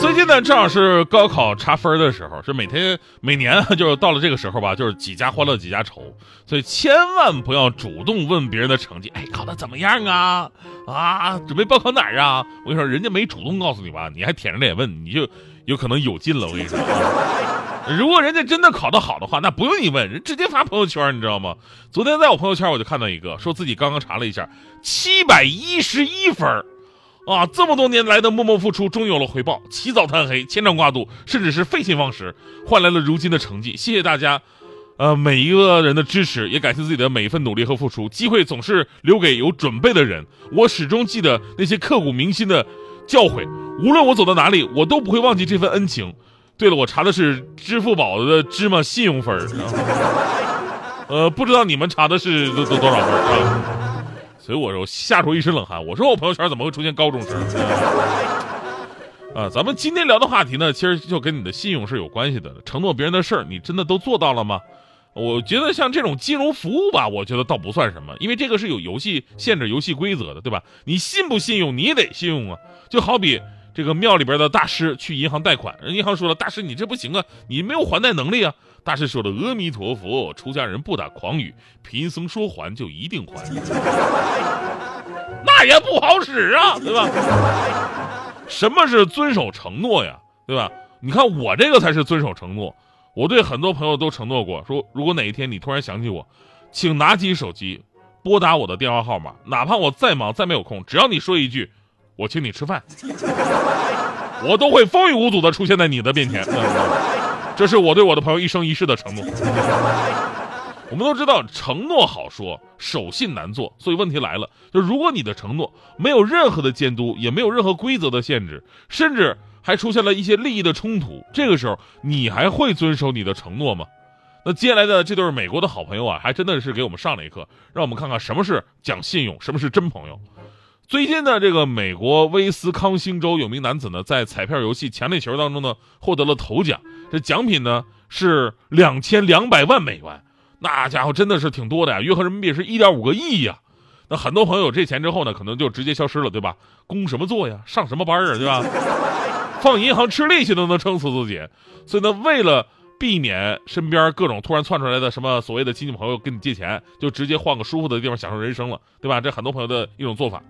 最近呢，正好是高考查分的时候，是每天每年啊，就是到了这个时候吧，就是几家欢乐几家愁，所以千万不要主动问别人的成绩，哎，考的怎么样啊？啊，准备报考哪儿啊？我跟你说，人家没主动告诉你吧，你还舔着脸问，你就有可能有劲了。我跟你说。如果人家真的考得好的话，那不用你问，人直接发朋友圈，你知道吗？昨天在我朋友圈我就看到一个，说自己刚刚查了一下，七百一十一分啊，这么多年来的默默付出终有了回报，起早贪黑，牵肠挂肚，甚至是废寝忘食，换来了如今的成绩。谢谢大家，呃，每一个人的支持，也感谢自己的每一份努力和付出。机会总是留给有准备的人，我始终记得那些刻骨铭心的教诲，无论我走到哪里，我都不会忘记这份恩情。对了，我查的是支付宝的芝麻信用分儿 呃，不知道你们查的是多多多少分啊？所以我说吓出一身冷汗。我说我朋友圈怎么会出现高中生？啊，咱们今天聊的话题呢，其实就跟你的信用是有关系的。承诺别人的事儿，你真的都做到了吗？我觉得像这种金融服务吧，我觉得倒不算什么，因为这个是有游戏限制、游戏规则的，对吧？你信不信用，你得信用啊。就好比。这个庙里边的大师去银行贷款，人银行说了：“大师，你这不行啊，你没有还贷能力啊。”大师说的：“阿弥陀佛，出家人不打诳语，贫僧说还就一定还。”那也不好使啊，对吧？什么是遵守承诺呀？对吧？你看我这个才是遵守承诺。我对很多朋友都承诺过，说如果哪一天你突然想起我，请拿起手机拨打我的电话号码，哪怕我再忙再没有空，只要你说一句。我请你吃饭，我都会风雨无阻的出现在你的面前。这是我对我的朋友一生一世的承诺。我们都知道，承诺好说，守信难做。所以问题来了，就如果你的承诺没有任何的监督，也没有任何规则的限制，甚至还出现了一些利益的冲突，这个时候你还会遵守你的承诺吗？那接下来的这对美国的好朋友啊，还真的是给我们上了一课，让我们看看什么是讲信用，什么是真朋友。最近呢，这个美国威斯康星州有名男子呢，在彩票游戏强力球当中呢，获得了头奖。这奖品呢是两千两百万美元，那家伙真的是挺多的呀，约合人民币是一点五个亿呀。那很多朋友有这钱之后呢，可能就直接消失了，对吧？供什么做呀？上什么班啊？对吧？放银行吃利息都能撑死自己。所以呢，为了避免身边各种突然窜出来的什么所谓的亲戚朋友跟你借钱，就直接换个舒服的地方享受人生了，对吧？这很多朋友的一种做法。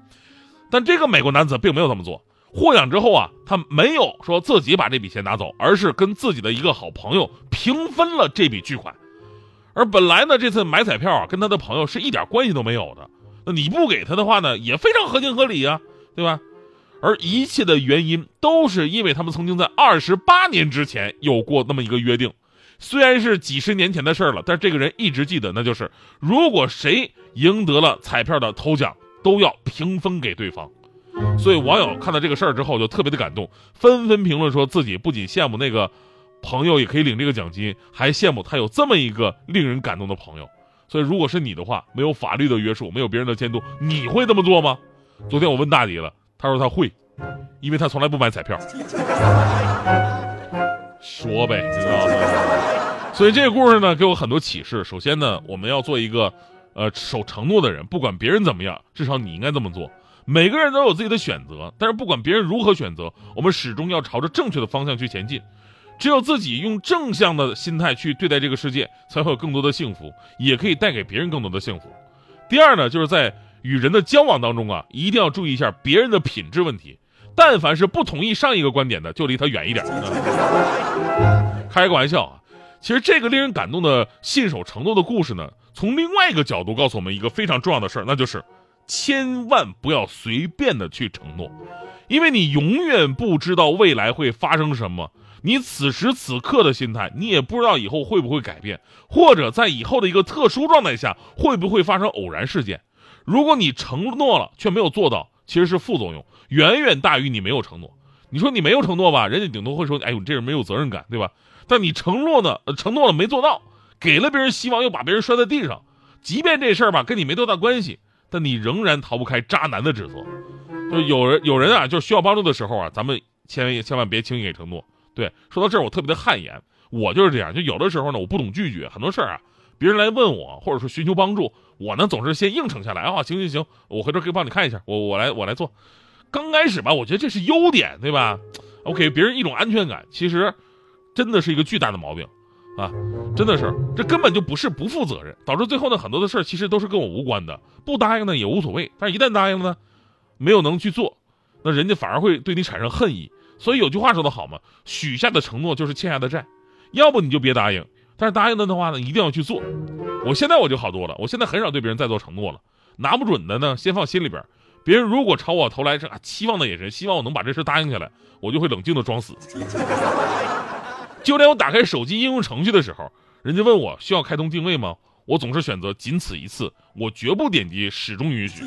但这个美国男子并没有这么做。获奖之后啊，他没有说自己把这笔钱拿走，而是跟自己的一个好朋友平分了这笔巨款。而本来呢，这次买彩票啊，跟他的朋友是一点关系都没有的。那你不给他的话呢，也非常合情合理啊，对吧？而一切的原因都是因为他们曾经在二十八年之前有过那么一个约定，虽然是几十年前的事了，但是这个人一直记得，那就是如果谁赢得了彩票的头奖。都要平分给对方，所以网友看到这个事儿之后就特别的感动，纷纷评论说自己不仅羡慕那个朋友也可以领这个奖金，还羡慕他有这么一个令人感动的朋友。所以如果是你的话，没有法律的约束，没有别人的监督，你会这么做吗？昨天我问大迪了，他说他会，因为他从来不买彩票。说呗，你知道吗？所以这个故事呢，给我很多启示。首先呢，我们要做一个。呃，守承诺的人，不管别人怎么样，至少你应该这么做。每个人都有自己的选择，但是不管别人如何选择，我们始终要朝着正确的方向去前进。只有自己用正向的心态去对待这个世界，才会有更多的幸福，也可以带给别人更多的幸福。第二呢，就是在与人的交往当中啊，一定要注意一下别人的品质问题。但凡是不同意上一个观点的，就离他远一点。开个玩笑啊，其实这个令人感动的信守承诺的故事呢。从另外一个角度告诉我们一个非常重要的事儿，那就是千万不要随便的去承诺，因为你永远不知道未来会发生什么。你此时此刻的心态，你也不知道以后会不会改变，或者在以后的一个特殊状态下会不会发生偶然事件。如果你承诺了却没有做到，其实是副作用，远远大于你没有承诺。你说你没有承诺吧，人家顶多会说：“哎呦，你这人没有责任感，对吧？”但你承诺呢，承诺了没做到。给了别人希望，又把别人摔在地上。即便这事儿吧跟你没多大关系，但你仍然逃不开渣男的指责。就有人有人啊，就需要帮助的时候啊，咱们千万千万别轻易给承诺。对，说到这儿我特别的汗颜，我就是这样。就有的时候呢，我不懂拒绝，很多事儿啊，别人来问我或者说寻求帮助，我呢总是先应承下来啊，行行行，我回头可以帮你看一下，我我来我来做。刚开始吧，我觉得这是优点，对吧？我给别人一种安全感，其实真的是一个巨大的毛病。啊，真的是，这根本就不是不负责任，导致最后呢，很多的事儿其实都是跟我无关的。不答应呢也无所谓，但是一旦答应了呢，没有能去做，那人家反而会对你产生恨意。所以有句话说得好嘛，许下的承诺就是欠下的债，要不你就别答应，但是答应了的话呢，一定要去做。我现在我就好多了，我现在很少对别人再做承诺了，拿不准的呢，先放心里边。别人如果朝我投来这啊期望的眼神，希望我能把这事答应下来，我就会冷静的装死。就连我打开手机应用程序的时候，人家问我需要开通定位吗？我总是选择仅此一次，我绝不点击始终允许。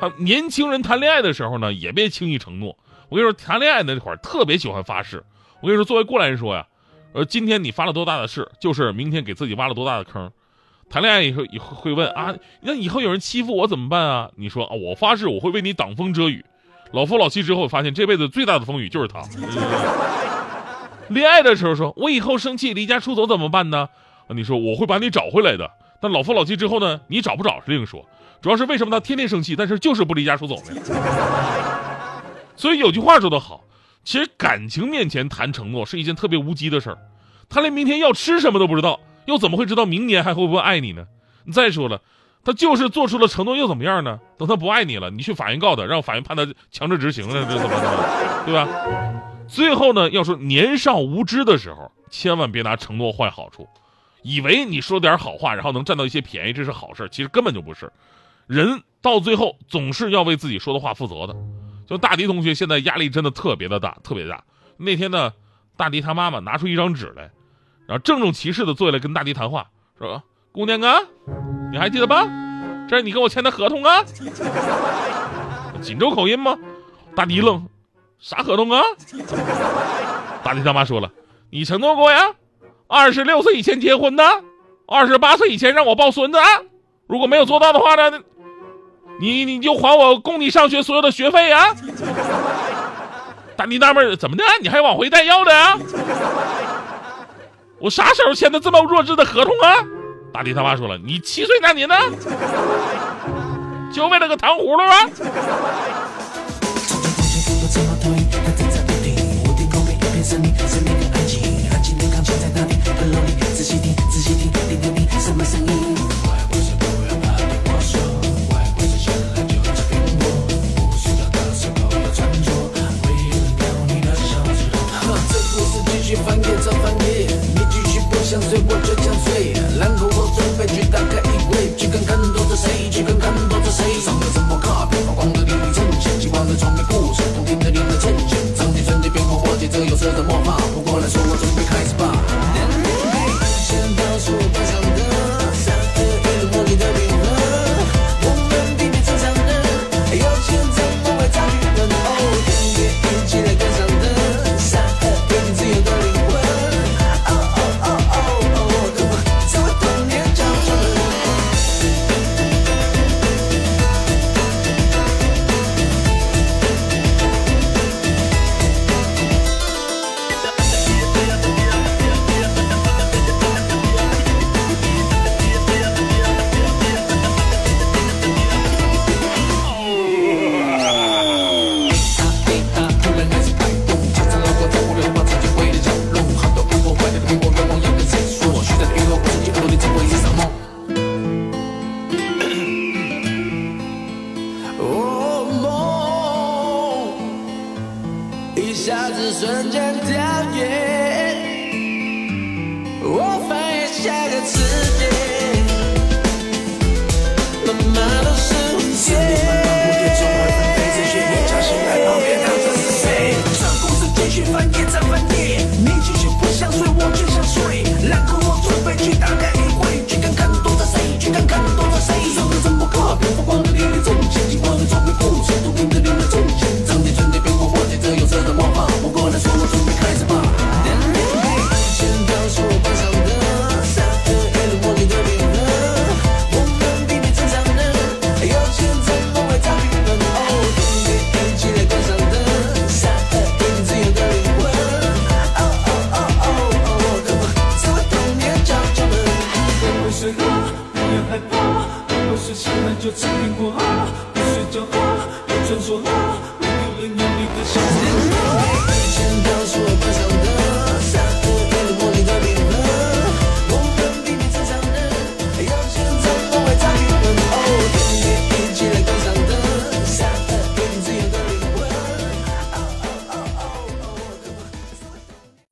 啊，年轻人谈恋爱的时候呢，也别轻易承诺。我跟你说，谈恋爱那会儿特别喜欢发誓。我跟你说，作为过来人说呀，呃，今天你发了多大的誓，就是明天给自己挖了多大的坑。谈恋爱以后以后会问啊，那以后有人欺负我怎么办啊？你说啊，我发誓我会为你挡风遮雨。老夫老妻之后发现，这辈子最大的风雨就是他。恋爱的时候说，我以后生气离家出走怎么办呢？你说我会把你找回来的。但老夫老妻之后呢，你找不找是另说。主要是为什么他天天生气，但是就是不离家出走呢？所以有句话说得好，其实感情面前谈承诺是一件特别无稽的事儿。他连明天要吃什么都不知道，又怎么会知道明年还会不会爱你呢？再说了，他就是做出了承诺又怎么样呢？等他不爱你了，你去法院告他，让法院判他强制执行了，这怎么怎么？对吧？最后呢，要说年少无知的时候，千万别拿承诺换好处，以为你说点好话，然后能占到一些便宜，这是好事，其实根本就不是。人到最后总是要为自己说的话负责的。就大迪同学现在压力真的特别的大，特别大。那天呢，大迪他妈妈拿出一张纸来，然后郑重其事的坐下来跟大迪谈话，说：“姑娘啊，你还记得吧？这是你跟我签的合同啊。”锦州口音吗？大迪愣。啥合同啊？大迪他妈说了，你承诺过呀，二十六岁以前结婚的，二十八岁以前让我抱孙子啊，如果没有做到的话呢，你你就还我供你上学所有的学费啊。大迪纳闷，怎么的？你还往回带要的啊？我啥时候签的这么弱智的合同啊？大迪他妈说了，你七岁那年呢，就为了个糖葫芦啊？有色一下子，瞬间凋谢。话，